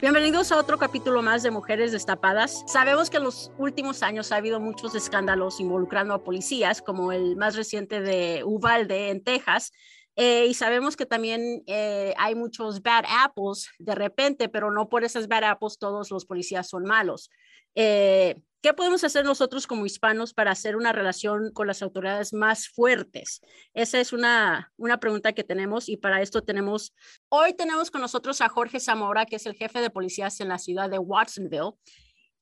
Bienvenidos a otro capítulo más de Mujeres Destapadas. Sabemos que en los últimos años ha habido muchos escándalos involucrando a policías, como el más reciente de Uvalde en Texas, eh, y sabemos que también eh, hay muchos bad apples de repente, pero no por esas bad apples todos los policías son malos. Eh, ¿Qué podemos hacer nosotros como hispanos para hacer una relación con las autoridades más fuertes? Esa es una, una pregunta que tenemos y para esto tenemos, hoy tenemos con nosotros a Jorge Zamora, que es el jefe de policías en la ciudad de Watsonville.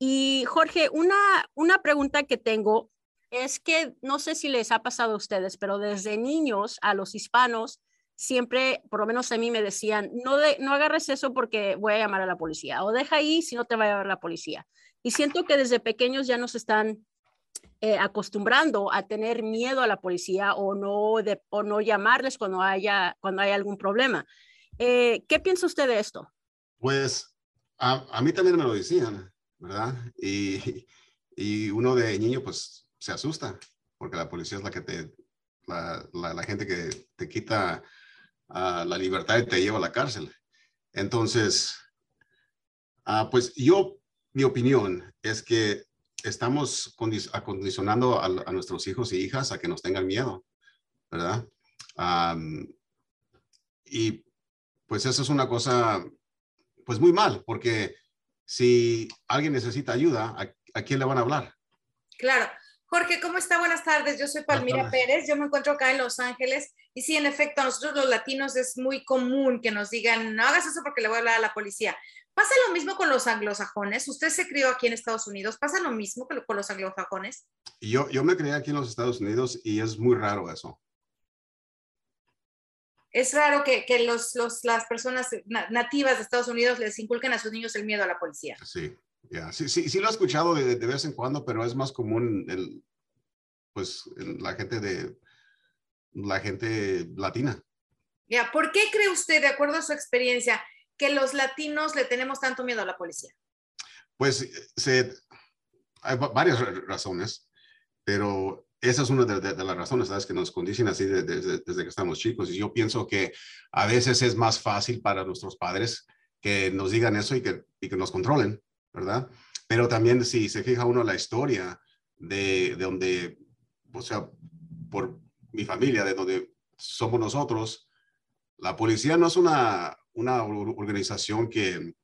Y Jorge, una, una pregunta que tengo es que no sé si les ha pasado a ustedes, pero desde niños a los hispanos siempre, por lo menos a mí me decían, no, de, no agarres eso porque voy a llamar a la policía o deja ahí si no te va a llevar la policía. Y siento que desde pequeños ya nos están eh, acostumbrando a tener miedo a la policía o no, de, o no llamarles cuando haya, cuando haya algún problema. Eh, ¿Qué piensa usted de esto? Pues a, a, mí también me lo decían, ¿verdad? Y, y uno de niño, pues se asusta, porque la policía es la que te, la, la gente que te quita la libertad te lleva a la cárcel. Entonces, uh, pues yo, mi opinión es que estamos acondicionando a, nuestros hijos y hijas a que nos tengan miedo, ¿verdad? Y pues eso es una cosa, pues muy mal, porque si alguien necesita ayuda, ¿a, a quién le van a hablar? Claro, Jorge, ¿cómo está? Buenas tardes. Yo soy Palmira Pérez. Yo me encuentro acá en Los Ángeles. Y sí, en efecto, a nosotros los latinos es muy común que nos digan, no hagas eso porque le voy a hablar a la policía. ¿Pasa lo mismo con los anglosajones? Usted se crió aquí en Estados Unidos. ¿Pasa lo mismo con los anglosajones? Yo, yo me crié aquí en los Estados Unidos y es muy raro eso. Es raro que, que los, los, las personas nativas de Estados Unidos les inculquen a sus niños el miedo a la policía. Sí, Yeah. Sí, sí, sí lo he escuchado de, de, vez en cuando, pero es más común el, pues, el, la gente de la gente latina. Ya, ¿por qué cree usted, de acuerdo a su experiencia, que los latinos le tenemos tanto miedo a la policía? Pues se, hay varias razones, pero esa es una de, de, de, las razones ¿sabes? que nos condicionan así desde, desde que estamos chicos. Y yo pienso que a veces es más fácil para nuestros padres que nos digan eso y que, y que nos controlen ¿verdad? Pero también si se fija uno la historia de, de donde, o sea, por mi familia, de donde somos nosotros, la policía no es una, una organización que,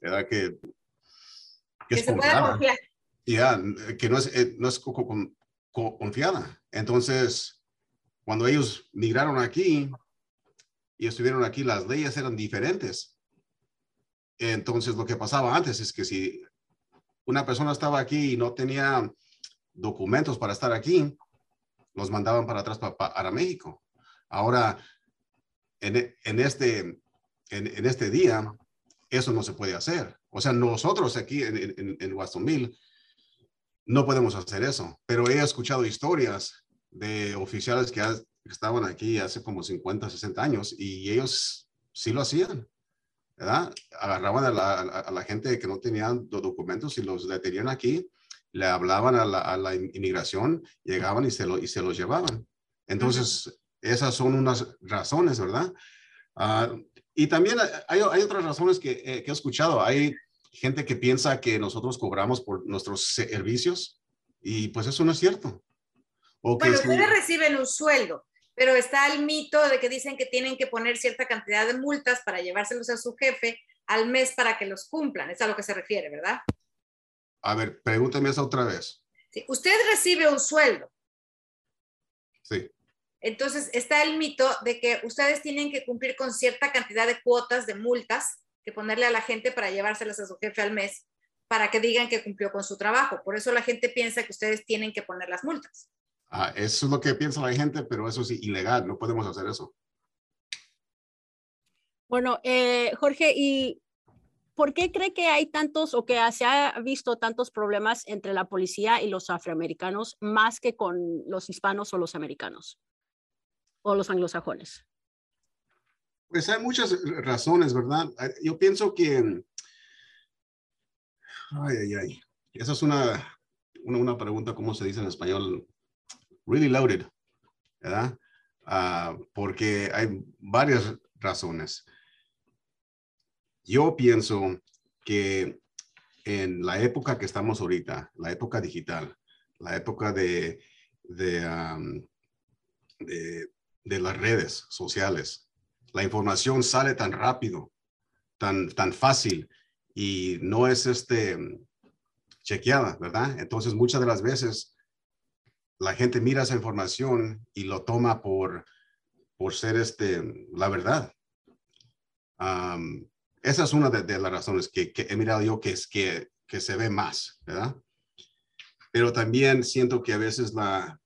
¿verdad? Que, que, que es se pueda confiar. Yeah, que no es, eh, no es confiada. Entonces, cuando ellos migraron aquí y estuvieron aquí, las leyes eran diferentes. Entonces, lo que pasaba antes es que si una persona estaba aquí y no tenía documentos para estar aquí, los mandaban para atrás para, México. Ahora, en, este, en, este día, eso no se puede hacer. O sea, nosotros aquí en, en, no podemos hacer eso, pero he escuchado historias de oficiales que, que estaban aquí hace como 50, 60 años y ellos sí lo hacían. ¿Verdad? Agarraban a la, a la, gente que no tenían los documentos y los detenían aquí le hablaban a la, inmigración, llegaban y se, lo, y se los llevaban. Entonces, esas son unas razones, ¿verdad? Ah, y también hay, hay, otras razones que, eh, que, he escuchado. Hay gente que piensa que nosotros cobramos por nuestros servicios y pues eso no es cierto. O bueno, ustedes reciben un sueldo, pero está el mito de que dicen que tienen que poner cierta cantidad de multas para llevárselos a su jefe al mes para que los cumplan. Es a lo que se refiere, ¿verdad? A ver, pregúntame esa otra vez. Sí, usted recibe un sueldo. Sí. Entonces está el mito de que ustedes tienen que cumplir con cierta cantidad de cuotas de multas que ponerle a la gente para llevárselas a su jefe al mes para que digan que cumplió con su trabajo. Por eso la gente piensa que ustedes tienen que poner las multas. Ah, eso es lo que piensa la gente, pero eso es ilegal, no podemos hacer eso. Bueno, eh, Jorge, ¿y por qué cree que hay tantos o que se ha visto tantos problemas entre la policía y los afroamericanos más que con los hispanos o los americanos? o los anglosajones? Pues hay muchas razones, ¿verdad? Yo pienso que... Ay, ay, ay. Esa es una, una, pregunta, ¿cómo se dice en español? Really loaded, ¿verdad? Ah, porque hay varias razones. Yo pienso que en la época que estamos ahorita, la época digital, la época de, de, de de las redes sociales. La información sale tan rápido, tan, tan fácil y no es este, chequeada, ¿verdad? Entonces muchas de las veces la gente mira esa información y lo toma por, por ser este, la verdad. esa es una de, las razones que, que, he mirado yo que es que, que se ve más, ¿verdad? Pero también siento que a veces la,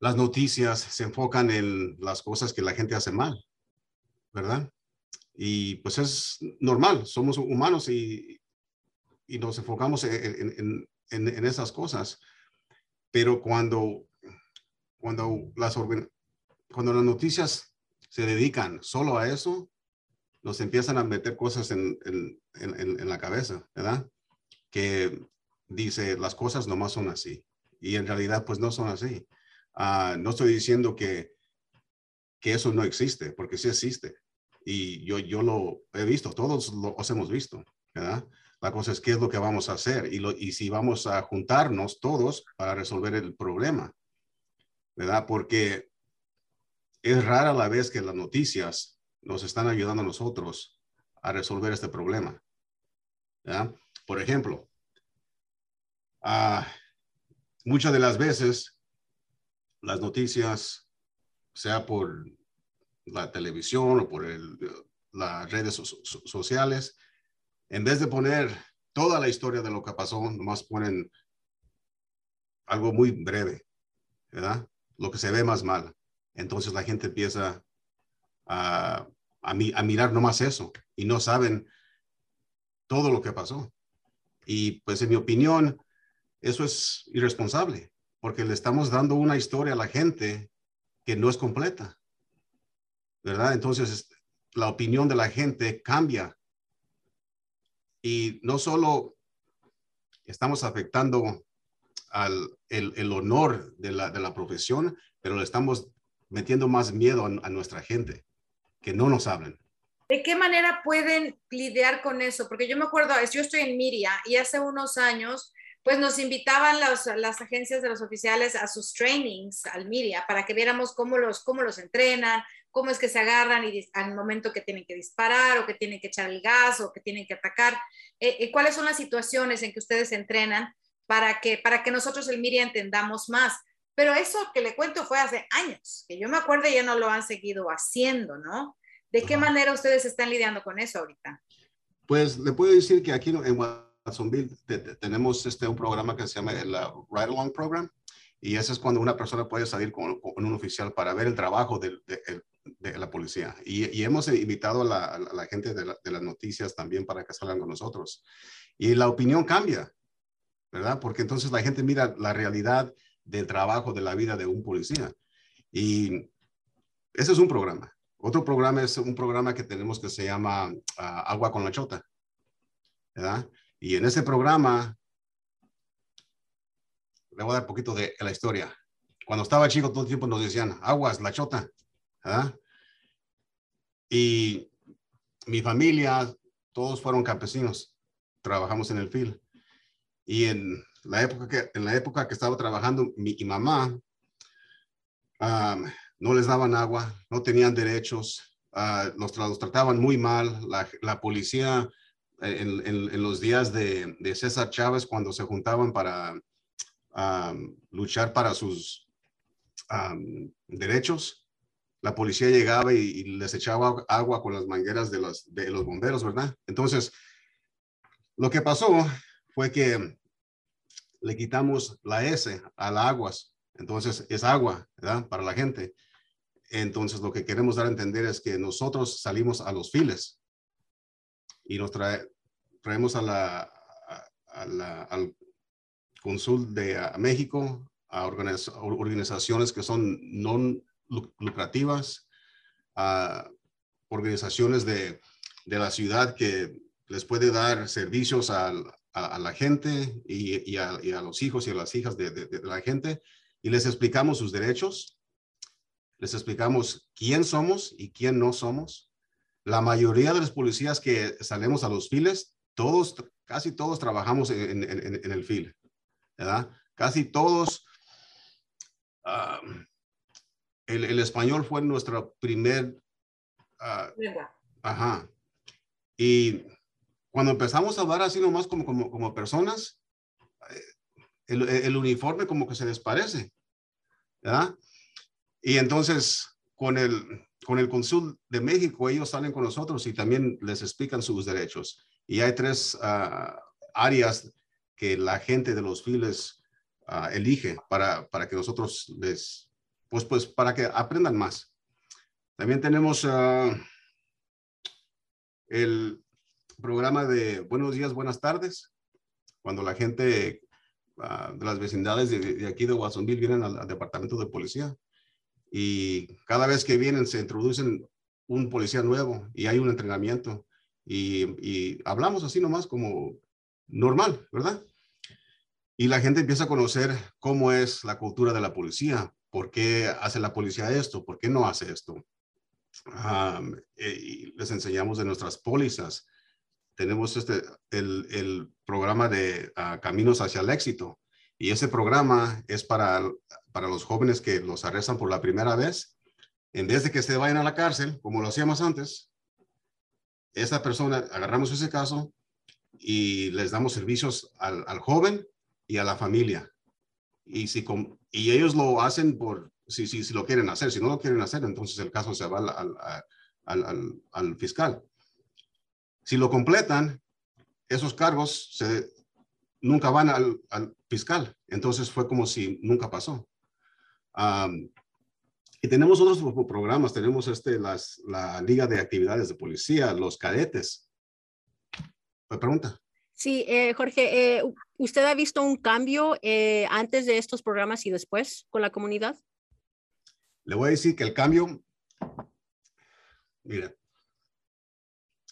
las noticias se enfocan en las cosas que la gente hace mal, ¿verdad? Y pues es normal, somos humanos y, y nos enfocamos en, en, en, esas cosas. Pero cuando, cuando, las, cuando las noticias se dedican solo a eso, nos empiezan a meter cosas en, en la cabeza, ¿verdad? Que dice, las cosas nomás son así. Y en realidad, pues no son así. Ah, no estoy diciendo que, que eso no existe, porque sí existe. Y yo, yo lo he visto, todos lo hemos visto, ¿verdad? La cosa es qué es lo que vamos a hacer y, si vamos a juntarnos todos para resolver el problema, ¿verdad? Porque es rara la vez que las noticias nos están ayudando a nosotros a resolver este problema. ¿verdad? Por ejemplo, uh, muchas de las veces las noticias, sea por la televisión o por las redes sociales, en vez de poner toda la historia de lo que pasó, nomás ponen algo muy breve, ¿verdad? Lo que se ve más mal. Entonces la gente empieza a, a, a mirar nomás eso y no saben todo lo que pasó. Y pues en mi opinión, eso es irresponsable porque le estamos dando una historia a la gente que no es completa, ¿verdad? Entonces, la opinión de la gente cambia. Y no solo estamos afectando al el, honor de la, de la, profesión, pero le estamos metiendo más miedo a, nuestra gente, que no nos hablen. ¿De qué manera pueden lidiar con eso? Porque yo me acuerdo, yo estoy en Miria y hace unos años pues nos invitaban las agencias de los oficiales a sus trainings al Miria para que viéramos cómo los, cómo los entrenan, cómo es que se agarran y al momento que tienen que disparar o que tienen que echar el gas o que tienen que atacar. Eh, eh, ¿Cuáles son las situaciones en que ustedes entrenan para que, para que nosotros el Miria entendamos más? Pero eso que le cuento fue hace años, que yo me acuerdo ya no lo han seguido haciendo, ¿no? ¿De qué manera ustedes están lidiando con eso ahorita? Pues le puedo decir que aquí en Jacksonville tenemos este, un programa que se llama el uh, Ride Along Program. Y ese es cuando una persona puede salir con, un oficial para ver el trabajo de, de, la policía. Y, hemos invitado a la, gente de, las noticias también para que salgan con nosotros. Y la opinión cambia, ¿verdad? Porque entonces la gente mira la realidad del trabajo, de la vida de un policía. Y ese es un programa. Otro programa es un programa que tenemos que se llama uh, Agua con la Chota, ¿verdad? Y en ese programa le voy a dar un poquito de la historia. Cuando estaba chico, todo el tiempo nos decían, aguas, la chota. Y mi familia, todos fueron campesinos. Trabajamos en el fil. Y en la época que, en la época que estaba trabajando, mi mamá no les daban agua, no tenían derechos, uh, los, trataban muy mal. La, la policía eh, en, en, los días de, de, César Chávez, cuando se juntaban para luchar para sus derechos, la policía llegaba y, les echaba agua con las mangueras de los, de los bomberos, ¿verdad? Entonces, lo que pasó fue que le quitamos la S a las aguas. Entonces, es agua, ¿verdad? Para la gente. Entonces, lo que queremos dar a entender es que nosotros salimos a los files y nos traemos la, al consul de México, a organizaciones que son no lucrativas, a organizaciones de, de, la ciudad que les puede dar servicios a, a, la gente y, y, a, los hijos y a las hijas de, de la gente y les explicamos sus derechos les explicamos quién somos y quién no somos. La mayoría de los policías que salimos a los files, todos, casi todos trabajamos en, el fil, ¿verdad? Casi todos. Ah, el, español fue nuestro primer... Uh, ajá. Y cuando empezamos a hablar así nomás como, como, como personas, eh, el, el, uniforme como que se les parece, ¿verdad? Y entonces, con el, con el Consul de México, ellos salen con nosotros y también les explican sus derechos. Y hay tres ah, áreas que la gente de los files ah, elige para, para que nosotros les, pues, pues, para que aprendan más. También tenemos ah, el programa de buenos días, buenas tardes, cuando la gente de las vecindades de, aquí de Watsonville vienen al departamento de policía y cada vez que vienen se introducen un policía nuevo y hay un entrenamiento y, hablamos así nomás como normal, ¿verdad? Y la gente empieza a conocer cómo es la cultura de la policía, por qué hace la policía esto, por qué no hace esto. Eh, y les enseñamos de nuestras pólizas. Tenemos este, el, el programa de ah, Caminos hacia el Éxito, y ese programa es para, para los jóvenes que los arrestan por la primera vez. En vez de que se vayan a la cárcel, como lo hacíamos antes, esa persona, agarramos ese caso y les damos servicios al, al joven y a la familia. Y, si, y ellos lo hacen por, si, si, si, lo quieren hacer. Si no lo quieren hacer, entonces el caso se va al, al, al, al fiscal. Si lo completan, esos cargos se, nunca van al, fiscal. Entonces fue como si nunca pasó. y tenemos otros programas, tenemos este, las, la Liga de Actividades de Policía, los cadetes. ¿Me pregunta? Sí, eh, Jorge, eh, ¿usted ha visto un cambio eh, antes de estos programas y después con la comunidad? Le voy a decir que el cambio, mira,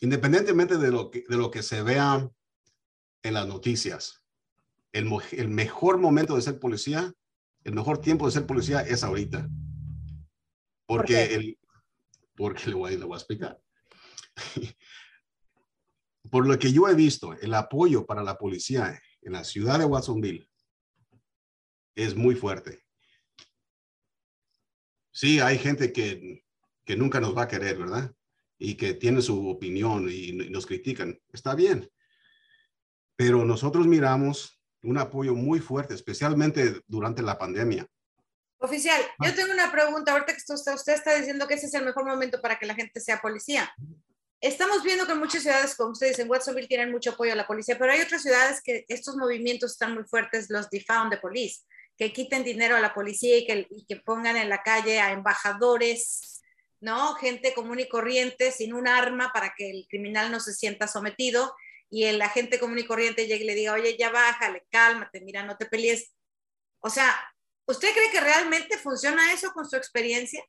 independientemente de lo que, de lo que se vea en las noticias. El, el, mejor momento de ser policía, el mejor tiempo de ser policía es ahorita. Porque, el, porque le voy, le voy a explicar. Por lo que yo he visto, el apoyo para la policía en la ciudad de Watsonville es muy fuerte. Sí, hay gente que, que nunca nos va a querer, ¿verdad? Y que tiene su opinión y nos critican. Está bien. Pero nosotros miramos un apoyo muy fuerte, especialmente durante la pandemia. Oficial, yo tengo una pregunta. Ahorita usted, usted está diciendo que ese es el mejor momento para que la gente sea policía. Estamos viendo que muchas ciudades, como ustedes en Watsonville, tienen mucho apoyo a la policía, pero hay otras ciudades que estos movimientos están muy fuertes, los defund the police, que quiten dinero a la policía y que, y que pongan en la calle a embajadores, ¿no? Gente común y corriente sin un arma para que el criminal no se sienta sometido y el agente común y corriente llegue y le diga, oye, ya bájale, cálmate, mira, no te pelees. O sea, ¿usted cree que realmente funciona eso con su experiencia?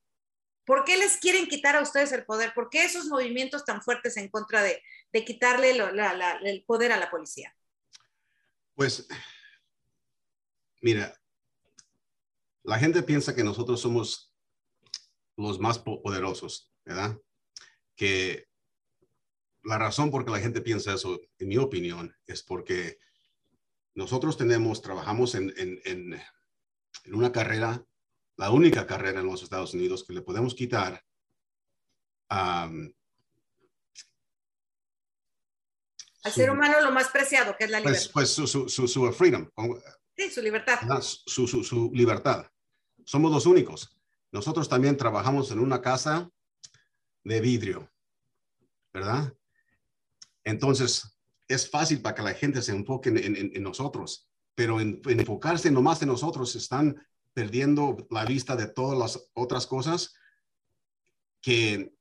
¿Por qué les quieren quitar a ustedes el poder? ¿Por qué esos movimientos tan fuertes en contra de, quitarle el poder a la policía? Pues, mira, la gente piensa que nosotros somos los más poderosos, ¿verdad? Que la razón por que la gente piensa eso, en mi opinión, es porque nosotros tenemos, trabajamos en, una carrera, la única carrera en los Estados Unidos que le podemos quitar al ser humano lo más preciado, que es la pues, libertad. Pues, su, su, su, su, freedom. Sí, su libertad. Su, su, libertad. Somos los únicos. Nosotros también trabajamos en una casa de vidrio, ¿verdad? Entonces, es fácil para que la gente se enfoque en, en, en nosotros, pero en, en, enfocarse nomás en nosotros están perdiendo la vista de todas las otras cosas que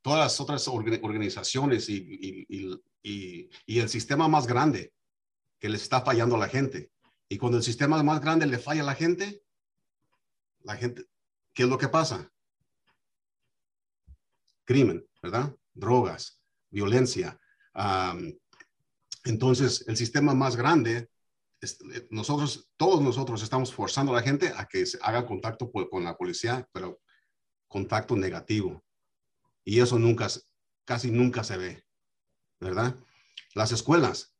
todas las otras organizaciones y, y, el sistema más grande que les está fallando a la gente. Y cuando el sistema más grande le falla a la gente, la gente, ¿qué es lo que pasa? Crimen, ¿verdad? Drogas, violencia. Entonces, el sistema más grande, nosotros, todos nosotros estamos forzando a la gente a que se haga contacto con la policía, pero contacto negativo. Y eso nunca, casi nunca se ve, ¿verdad? Las escuelas,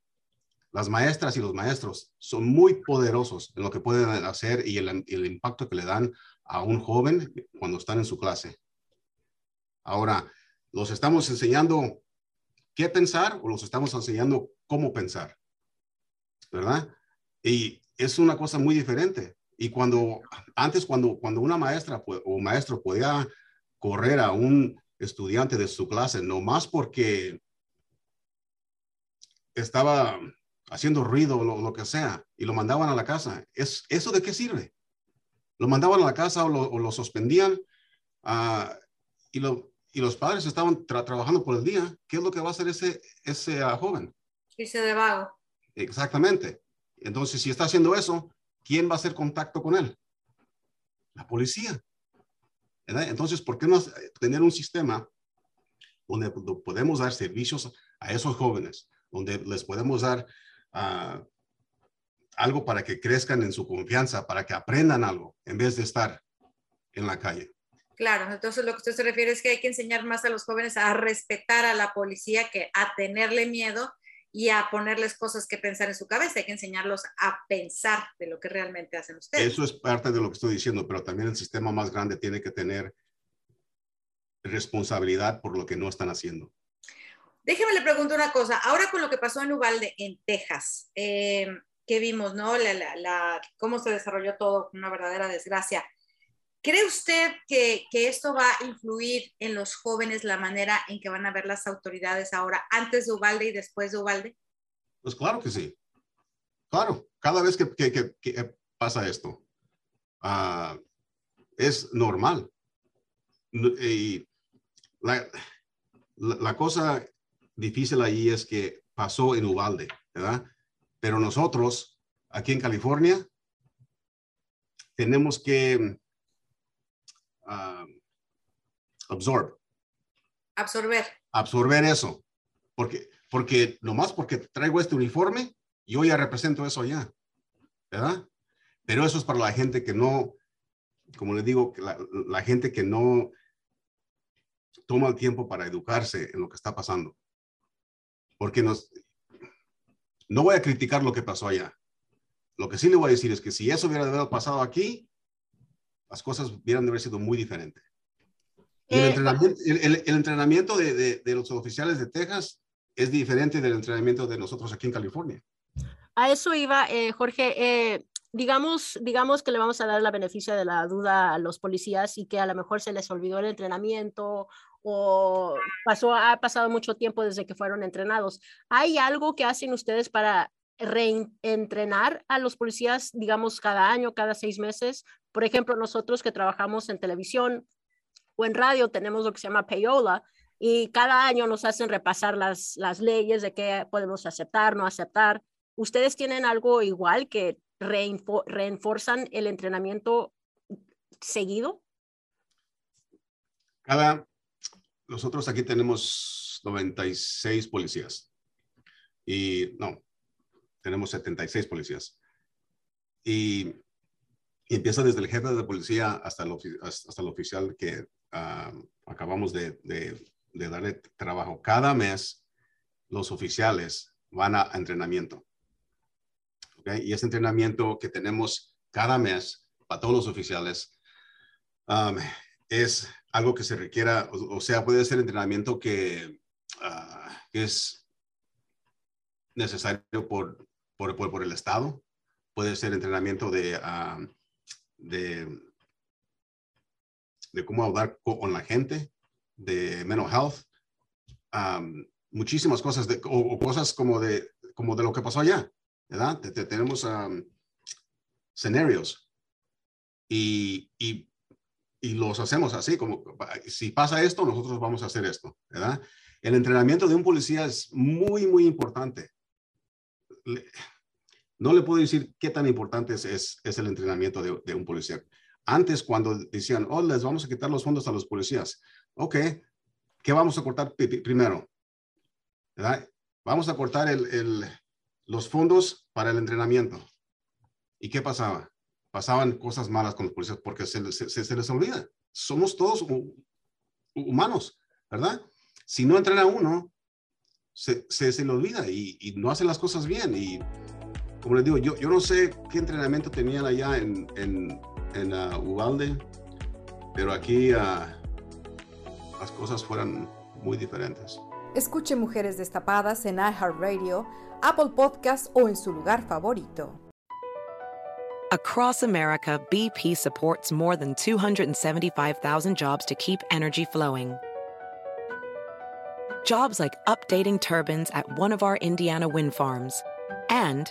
las maestras y los maestros son muy poderosos en lo que pueden hacer y el, el, impacto que le dan a un joven cuando están en su clase. Ahora, ¿los estamos enseñando qué pensar o los estamos enseñando cómo pensar? ¿Verdad? Y es una cosa muy diferente. Y cuando, antes, cuando, cuando una maestra o maestro podía correr a un estudiante de su clase, no más porque estaba haciendo ruido o lo, lo, que sea, y lo mandaban a la casa. ¿Es, ¿Eso de qué sirve? Lo mandaban a la casa o lo, o lo suspendían uh, y, lo, y, los padres estaban tra trabajando por el día. ¿Qué es lo que va a hacer ese, ese uh, joven? Irse de vago. Exactamente. Entonces, si está haciendo eso, ¿quién va a hacer contacto con él? La policía. Entonces, ¿por qué no tener un sistema donde podemos dar servicios a esos jóvenes, donde les podemos dar uh, algo para que crezcan en su confianza, para que aprendan algo, en vez de estar en la calle. Claro, entonces lo que usted se refiere es que hay que enseñar más a los jóvenes a respetar a la policía que a tenerle miedo y a ponerles cosas que pensar en su cabeza. Hay que enseñarlos a pensar de lo que realmente hacen ustedes. Eso es parte de lo que estoy diciendo, pero también el sistema más grande tiene que tener responsabilidad por lo que no están haciendo. Déjeme le pregunto una cosa. Ahora con lo que pasó en Uvalde, en Texas, eh, que vimos, ¿no? La, la, la, cómo se desarrolló todo, una verdadera desgracia. ¿Cree usted que, que, esto va a influir en los jóvenes la manera en que van a ver las autoridades ahora, antes de Ubalde y después de Ubalde? Pues claro que sí. Claro, cada vez que, que, que pasa esto, uh, es normal. Y la, la, la, cosa difícil ahí es que pasó en Ubalde, ¿verdad? Pero nosotros, aquí en California, tenemos que uh, absorb. Absorber. Absorber eso. Porque, porque nomás porque traigo este uniforme, yo ya represento eso allá. ¿Verdad? Pero eso es para la gente que no, como les digo, la, la gente que no toma el tiempo para educarse en lo que está pasando. Porque nos, no voy a criticar lo que pasó allá. Lo que sí le voy a decir es que si eso hubiera pasado aquí, las cosas hubieran de haber sido muy diferentes. El, eh, entrenamiento, el, el, el entrenamiento de, de, de, los oficiales de Texas es diferente del entrenamiento de nosotros aquí en California. A eso iba, eh, Jorge. Eh, digamos, digamos que le vamos a dar la beneficio de la duda a los policías y que a lo mejor se les olvidó el entrenamiento o pasó, ha pasado mucho tiempo desde que fueron entrenados. ¿Hay algo que hacen ustedes para reentrenar a los policías, digamos, cada año, cada seis meses? Por ejemplo, nosotros que trabajamos en televisión o en radio tenemos lo que se llama payola y cada año nos hacen repasar las, las leyes de qué podemos aceptar, no aceptar. ¿Ustedes tienen algo igual que reenforzan el entrenamiento seguido? Cada, nosotros aquí tenemos 96 policías y no, tenemos 76 policías. Y y empieza desde el jefe de policía hasta el, hasta el oficial que ah, acabamos de, de, darle trabajo. Cada mes los oficiales van a entrenamiento. Y ese entrenamiento que tenemos cada mes para todos los oficiales um, es algo que se requiera, o, sea, puede ser entrenamiento que, ah, es necesario por, por, por, el Estado, puede ser entrenamiento de, um, de, de cómo hablar con la gente, de mental health, um, muchísimas cosas, de, o, cosas como de, como de lo que pasó allá, ¿verdad? tenemos um, escenarios y, y, y, los hacemos así, como si pasa esto, nosotros vamos a hacer esto, ¿verdad? El entrenamiento de un policía es muy, muy importante. No le puedo decir qué tan importante es, es, el entrenamiento de, un policía. Antes, cuando decían, oh, les vamos a quitar los fondos a los policías. Ok, ¿qué vamos a cortar primero? Vamos a cortar el, los fondos para el entrenamiento. ¿Y qué pasaba? Pasaban cosas malas con los policías porque se, les olvida. Somos todos humanos, ¿verdad? Si no entrena uno, se, le olvida y, no hace las cosas bien. Y como les digo, yo, yo no sé qué entrenamiento tenían allá en, en, en uh, Uvalde, pero aquí uh, las cosas fueran muy diferentes. Escuche Mujeres Destapadas en iHeartRadio, Apple Podcasts o en su lugar favorito. Across America, BP supports more than 275,000 jobs to keep energy flowing. Jobs like updating turbines at one of our Indiana wind farms and